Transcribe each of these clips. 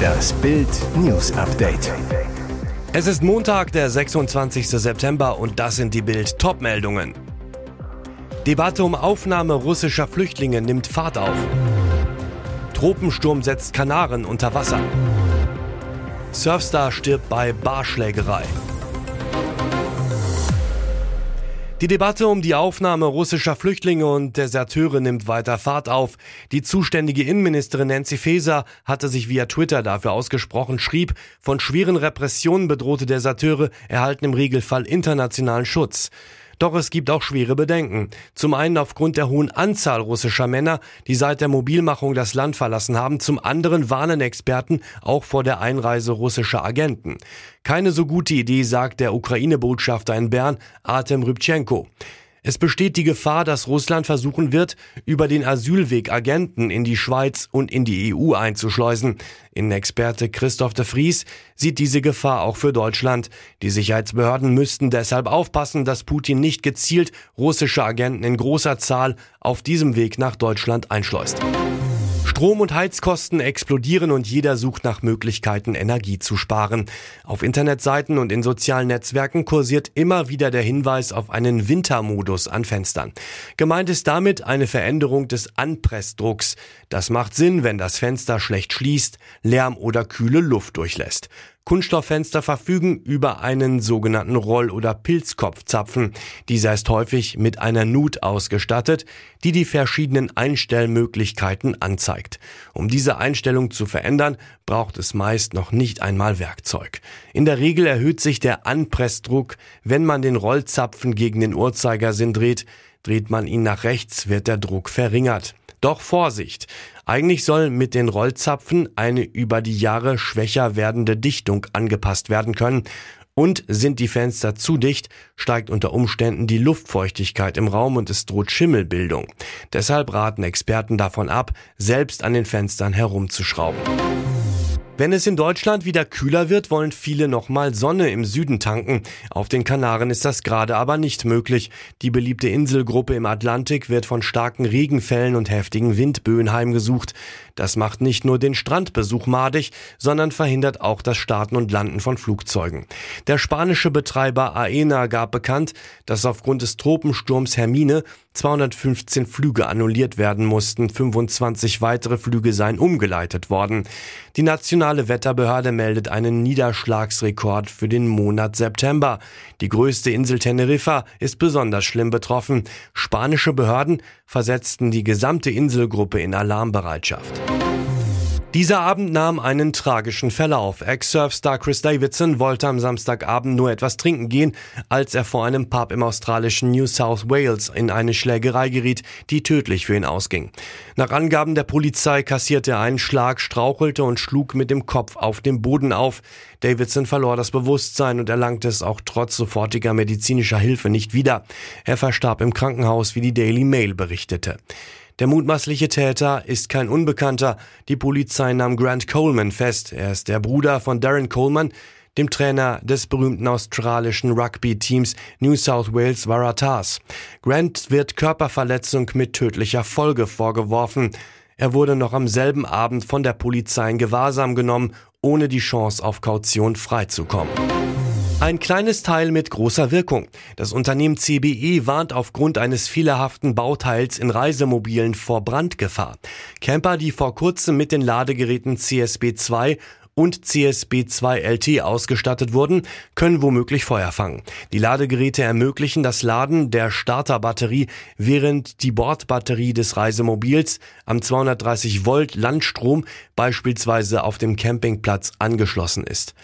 Das Bild News Update. Es ist Montag, der 26. September und das sind die Bild Topmeldungen. Debatte um Aufnahme russischer Flüchtlinge nimmt Fahrt auf. Tropensturm setzt Kanaren unter Wasser. Surfstar stirbt bei Barschlägerei. Die Debatte um die Aufnahme russischer Flüchtlinge und Deserteure nimmt weiter Fahrt auf. Die zuständige Innenministerin Nancy Faeser hatte sich via Twitter dafür ausgesprochen, schrieb, von schweren Repressionen bedrohte Deserteure erhalten im Regelfall internationalen Schutz. Doch es gibt auch schwere Bedenken. Zum einen aufgrund der hohen Anzahl russischer Männer, die seit der Mobilmachung das Land verlassen haben. Zum anderen warnen Experten auch vor der Einreise russischer Agenten. Keine so gute Idee, sagt der Ukraine-Botschafter in Bern, Artem Rybchenko. Es besteht die Gefahr, dass Russland versuchen wird, über den Asylweg Agenten in die Schweiz und in die EU einzuschleusen. Innenexperte Christoph de Vries sieht diese Gefahr auch für Deutschland. Die Sicherheitsbehörden müssten deshalb aufpassen, dass Putin nicht gezielt russische Agenten in großer Zahl auf diesem Weg nach Deutschland einschleust. Strom- und Heizkosten explodieren und jeder sucht nach Möglichkeiten, Energie zu sparen. Auf Internetseiten und in sozialen Netzwerken kursiert immer wieder der Hinweis auf einen Wintermodus an Fenstern. Gemeint ist damit eine Veränderung des Anpressdrucks. Das macht Sinn, wenn das Fenster schlecht schließt, Lärm oder kühle Luft durchlässt. Kunststofffenster verfügen über einen sogenannten Roll- oder Pilzkopfzapfen. Dieser ist häufig mit einer Nut ausgestattet, die die verschiedenen Einstellmöglichkeiten anzeigt. Um diese Einstellung zu verändern, braucht es meist noch nicht einmal Werkzeug. In der Regel erhöht sich der Anpressdruck, wenn man den Rollzapfen gegen den Uhrzeigersinn dreht. Dreht man ihn nach rechts, wird der Druck verringert. Doch Vorsicht! Eigentlich soll mit den Rollzapfen eine über die Jahre schwächer werdende Dichtung angepasst werden können. Und sind die Fenster zu dicht, steigt unter Umständen die Luftfeuchtigkeit im Raum und es droht Schimmelbildung. Deshalb raten Experten davon ab, selbst an den Fenstern herumzuschrauben. Wenn es in Deutschland wieder kühler wird, wollen viele nochmal Sonne im Süden tanken. Auf den Kanaren ist das gerade aber nicht möglich. Die beliebte Inselgruppe im Atlantik wird von starken Regenfällen und heftigen Windböen heimgesucht. Das macht nicht nur den Strandbesuch madig, sondern verhindert auch das Starten und Landen von Flugzeugen. Der spanische Betreiber AENA gab bekannt, dass aufgrund des Tropensturms Hermine 215 Flüge annulliert werden mussten, 25 weitere Flüge seien umgeleitet worden. Die nationale Wetterbehörde meldet einen Niederschlagsrekord für den Monat September. Die größte Insel Teneriffa ist besonders schlimm betroffen. Spanische Behörden versetzten die gesamte Inselgruppe in Alarmbereitschaft. Dieser Abend nahm einen tragischen Verlauf. Ex-Surfstar Chris Davidson wollte am Samstagabend nur etwas trinken gehen, als er vor einem Pub im australischen New South Wales in eine Schlägerei geriet, die tödlich für ihn ausging. Nach Angaben der Polizei kassierte er einen Schlag, strauchelte und schlug mit dem Kopf auf dem Boden auf. Davidson verlor das Bewusstsein und erlangte es auch trotz sofortiger medizinischer Hilfe nicht wieder. Er verstarb im Krankenhaus, wie die Daily Mail berichtete. Der mutmaßliche Täter ist kein Unbekannter. Die Polizei nahm Grant Coleman fest. Er ist der Bruder von Darren Coleman, dem Trainer des berühmten australischen Rugby-Teams New South Wales Waratahs. Grant wird Körperverletzung mit tödlicher Folge vorgeworfen. Er wurde noch am selben Abend von der Polizei in Gewahrsam genommen, ohne die Chance auf Kaution freizukommen. Ein kleines Teil mit großer Wirkung. Das Unternehmen CBE warnt aufgrund eines fehlerhaften Bauteils in Reisemobilen vor Brandgefahr. Camper, die vor kurzem mit den Ladegeräten CSB2 und CSB2 LT ausgestattet wurden, können womöglich Feuer fangen. Die Ladegeräte ermöglichen das Laden der Starterbatterie, während die Bordbatterie des Reisemobils am 230 Volt Landstrom beispielsweise auf dem Campingplatz angeschlossen ist.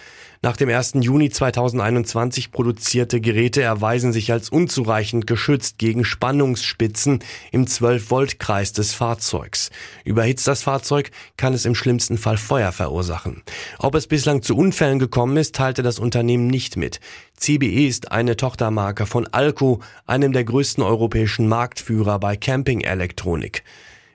Nach dem 1. Juni 2021 produzierte Geräte erweisen sich als unzureichend geschützt gegen Spannungsspitzen im 12-Volt-Kreis des Fahrzeugs. Überhitzt das Fahrzeug, kann es im schlimmsten Fall Feuer verursachen. Ob es bislang zu Unfällen gekommen ist, teilte das Unternehmen nicht mit. CBE ist eine Tochtermarke von Alco, einem der größten europäischen Marktführer bei Camping-Elektronik.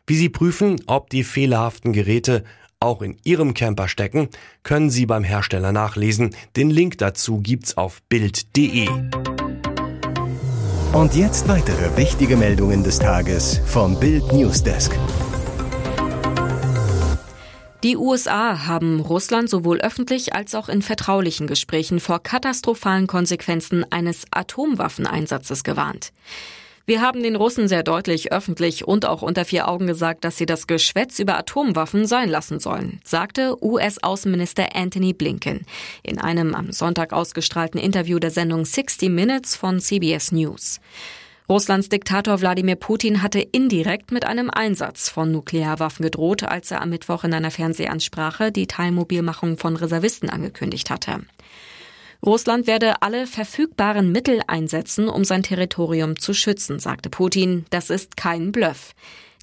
Wie sie prüfen, ob die fehlerhaften Geräte auch in Ihrem Camper stecken, können Sie beim Hersteller nachlesen. Den Link dazu gibt's auf Bild.de. Und jetzt weitere wichtige Meldungen des Tages vom Bild Newsdesk. Die USA haben Russland sowohl öffentlich als auch in vertraulichen Gesprächen vor katastrophalen Konsequenzen eines Atomwaffeneinsatzes gewarnt. Wir haben den Russen sehr deutlich öffentlich und auch unter vier Augen gesagt, dass sie das Geschwätz über Atomwaffen sein lassen sollen, sagte US-Außenminister Anthony Blinken in einem am Sonntag ausgestrahlten Interview der Sendung 60 Minutes von CBS News. Russlands Diktator Wladimir Putin hatte indirekt mit einem Einsatz von Nuklearwaffen gedroht, als er am Mittwoch in einer Fernsehansprache die Teilmobilmachung von Reservisten angekündigt hatte. Russland werde alle verfügbaren Mittel einsetzen, um sein Territorium zu schützen, sagte Putin. Das ist kein Bluff.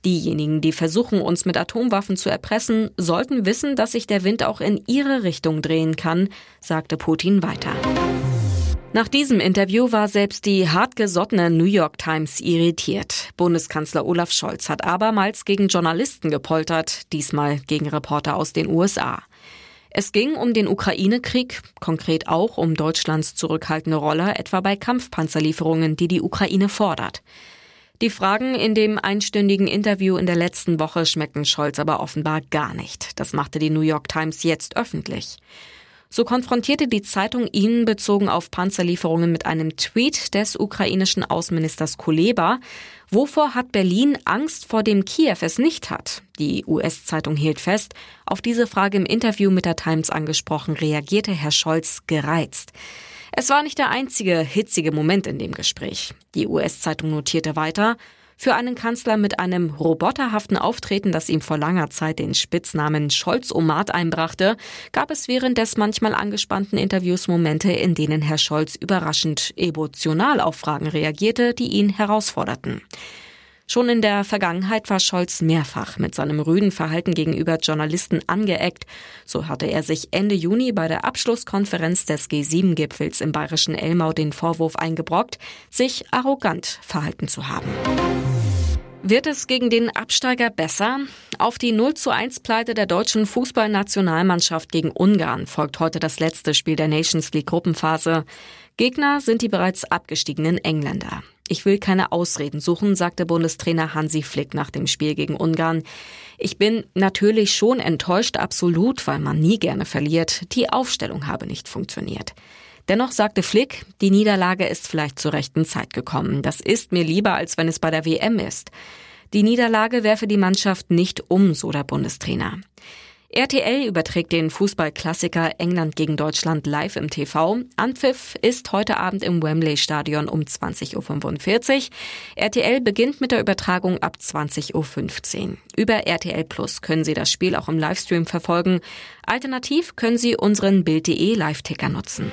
Diejenigen, die versuchen, uns mit Atomwaffen zu erpressen, sollten wissen, dass sich der Wind auch in ihre Richtung drehen kann, sagte Putin weiter. Nach diesem Interview war selbst die hartgesottene New York Times irritiert. Bundeskanzler Olaf Scholz hat abermals gegen Journalisten gepoltert, diesmal gegen Reporter aus den USA. Es ging um den Ukraine-Krieg, konkret auch um Deutschlands zurückhaltende Rolle, etwa bei Kampfpanzerlieferungen, die die Ukraine fordert. Die Fragen in dem einstündigen Interview in der letzten Woche schmecken Scholz aber offenbar gar nicht. Das machte die New York Times jetzt öffentlich. So konfrontierte die Zeitung ihn bezogen auf Panzerlieferungen mit einem Tweet des ukrainischen Außenministers Kuleba. Wovor hat Berlin Angst, vor dem Kiew es nicht hat? Die US-Zeitung hielt fest. Auf diese Frage im Interview mit der Times angesprochen, reagierte Herr Scholz gereizt. Es war nicht der einzige hitzige Moment in dem Gespräch. Die US-Zeitung notierte weiter, für einen Kanzler mit einem roboterhaften Auftreten, das ihm vor langer Zeit den Spitznamen Scholz-Omat einbrachte, gab es während des manchmal angespannten Interviews Momente, in denen Herr Scholz überraschend emotional auf Fragen reagierte, die ihn herausforderten. Schon in der Vergangenheit war Scholz mehrfach mit seinem rüden Verhalten gegenüber Journalisten angeeckt. So hatte er sich Ende Juni bei der Abschlusskonferenz des G7-Gipfels im bayerischen Elmau den Vorwurf eingebrockt, sich arrogant verhalten zu haben. Wird es gegen den Absteiger besser? Auf die 0 zu 1 Pleite der deutschen Fußballnationalmannschaft gegen Ungarn folgt heute das letzte Spiel der Nations League Gruppenphase. Gegner sind die bereits abgestiegenen Engländer. Ich will keine Ausreden suchen, sagte Bundestrainer Hansi Flick nach dem Spiel gegen Ungarn. Ich bin natürlich schon enttäuscht, absolut, weil man nie gerne verliert. Die Aufstellung habe nicht funktioniert. Dennoch sagte Flick, die Niederlage ist vielleicht zur rechten Zeit gekommen. Das ist mir lieber, als wenn es bei der WM ist. Die Niederlage werfe die Mannschaft nicht um, so der Bundestrainer. RTL überträgt den Fußballklassiker England gegen Deutschland live im TV. Anpfiff ist heute Abend im Wembley Stadion um 20.45 Uhr. RTL beginnt mit der Übertragung ab 20.15 Uhr. Über RTL Plus können Sie das Spiel auch im Livestream verfolgen. Alternativ können Sie unseren Bild.de Live-Ticker nutzen.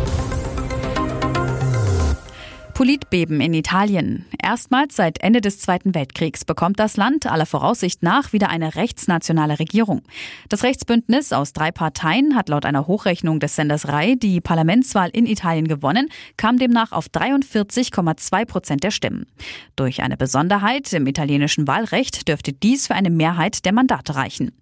Politbeben in Italien. Erstmals seit Ende des Zweiten Weltkriegs bekommt das Land aller Voraussicht nach wieder eine rechtsnationale Regierung. Das Rechtsbündnis aus drei Parteien hat laut einer Hochrechnung des Senders RAI die Parlamentswahl in Italien gewonnen, kam demnach auf 43,2 Prozent der Stimmen. Durch eine Besonderheit im italienischen Wahlrecht dürfte dies für eine Mehrheit der Mandate reichen.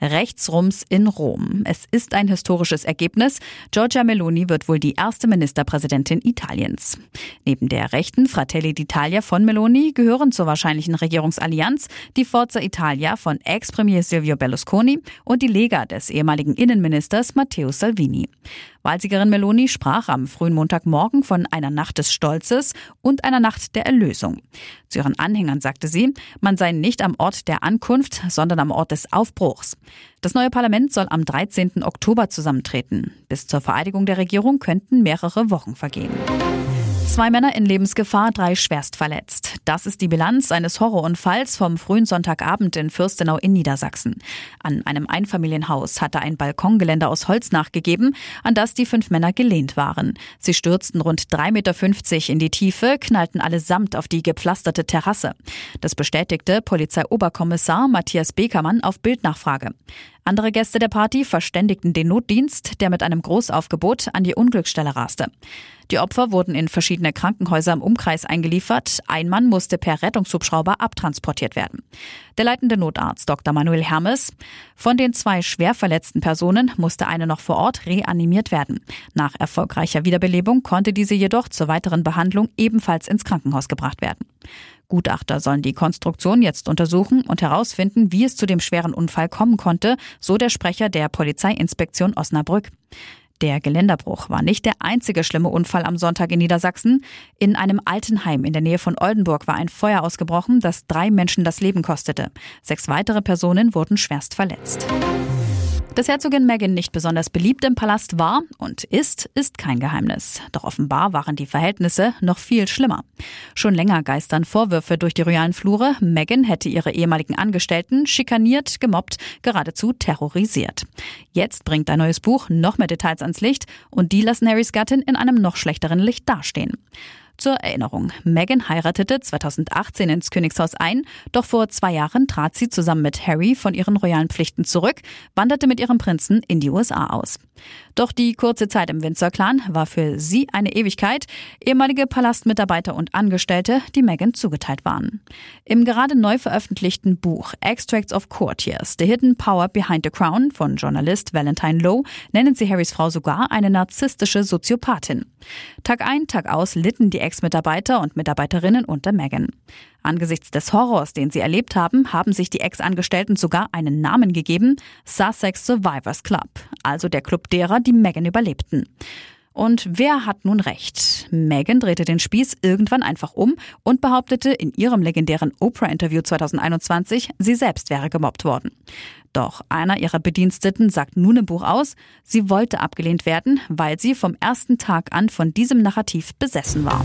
Rechtsrums in Rom. Es ist ein historisches Ergebnis. Giorgia Meloni wird wohl die erste Ministerpräsidentin Italiens. Neben Neben der rechten Fratelli d'Italia von Meloni gehören zur wahrscheinlichen Regierungsallianz die Forza Italia von Ex-Premier Silvio Berlusconi und die Lega des ehemaligen Innenministers Matteo Salvini. Wahlsiegerin Meloni sprach am frühen Montagmorgen von einer Nacht des Stolzes und einer Nacht der Erlösung. Zu ihren Anhängern sagte sie, man sei nicht am Ort der Ankunft, sondern am Ort des Aufbruchs. Das neue Parlament soll am 13. Oktober zusammentreten. Bis zur Vereidigung der Regierung könnten mehrere Wochen vergehen. Zwei Männer in Lebensgefahr, drei schwerst verletzt. Das ist die Bilanz eines Horrorunfalls vom frühen Sonntagabend in Fürstenau in Niedersachsen. An einem Einfamilienhaus hatte ein Balkongeländer aus Holz nachgegeben, an das die fünf Männer gelehnt waren. Sie stürzten rund 3,50 Meter in die Tiefe, knallten allesamt auf die gepflasterte Terrasse. Das bestätigte Polizeioberkommissar Matthias Bekermann auf Bildnachfrage. Andere Gäste der Party verständigten den Notdienst, der mit einem Großaufgebot an die Unglücksstelle raste. Die Opfer wurden in verschiedene Krankenhäuser im Umkreis eingeliefert. Ein Mann musste per Rettungshubschrauber abtransportiert werden. Der leitende Notarzt Dr. Manuel Hermes. Von den zwei schwer verletzten Personen musste eine noch vor Ort reanimiert werden. Nach erfolgreicher Wiederbelebung konnte diese jedoch zur weiteren Behandlung ebenfalls ins Krankenhaus gebracht werden. Gutachter sollen die Konstruktion jetzt untersuchen und herausfinden, wie es zu dem schweren Unfall kommen konnte, so der Sprecher der Polizeiinspektion Osnabrück. Der Geländerbruch war nicht der einzige schlimme Unfall am Sonntag in Niedersachsen. In einem Altenheim in der Nähe von Oldenburg war ein Feuer ausgebrochen, das drei Menschen das Leben kostete. Sechs weitere Personen wurden schwerst verletzt. Dass Herzogin Meghan nicht besonders beliebt im Palast war und ist, ist kein Geheimnis. Doch offenbar waren die Verhältnisse noch viel schlimmer. Schon länger geistern Vorwürfe durch die royalen Flure, Meghan hätte ihre ehemaligen Angestellten schikaniert, gemobbt, geradezu terrorisiert. Jetzt bringt ein neues Buch noch mehr Details ans Licht und die lassen Harrys Gattin in einem noch schlechteren Licht dastehen. Zur Erinnerung, Meghan heiratete 2018 ins Königshaus ein, doch vor zwei Jahren trat sie zusammen mit Harry von ihren royalen Pflichten zurück, wanderte mit ihrem Prinzen in die USA aus. Doch die kurze Zeit im Windsor-Clan war für sie eine Ewigkeit, ehemalige Palastmitarbeiter und Angestellte, die Meghan zugeteilt waren. Im gerade neu veröffentlichten Buch Extracts of Courtiers, The Hidden Power Behind the Crown von Journalist Valentine Lowe nennen sie Harrys Frau sogar eine narzisstische Soziopathin. Tag ein, Tag aus litten die Ex-Mitarbeiter und Mitarbeiterinnen unter Meghan. Angesichts des Horrors, den sie erlebt haben, haben sich die Ex-Angestellten sogar einen Namen gegeben, Sussex Survivors Club, also der Club derer, die Meghan überlebten. Und wer hat nun recht? Meghan drehte den Spieß irgendwann einfach um und behauptete in ihrem legendären Oprah-Interview 2021, sie selbst wäre gemobbt worden. Doch einer ihrer Bediensteten sagt nun im Buch aus, sie wollte abgelehnt werden, weil sie vom ersten Tag an von diesem Narrativ besessen war.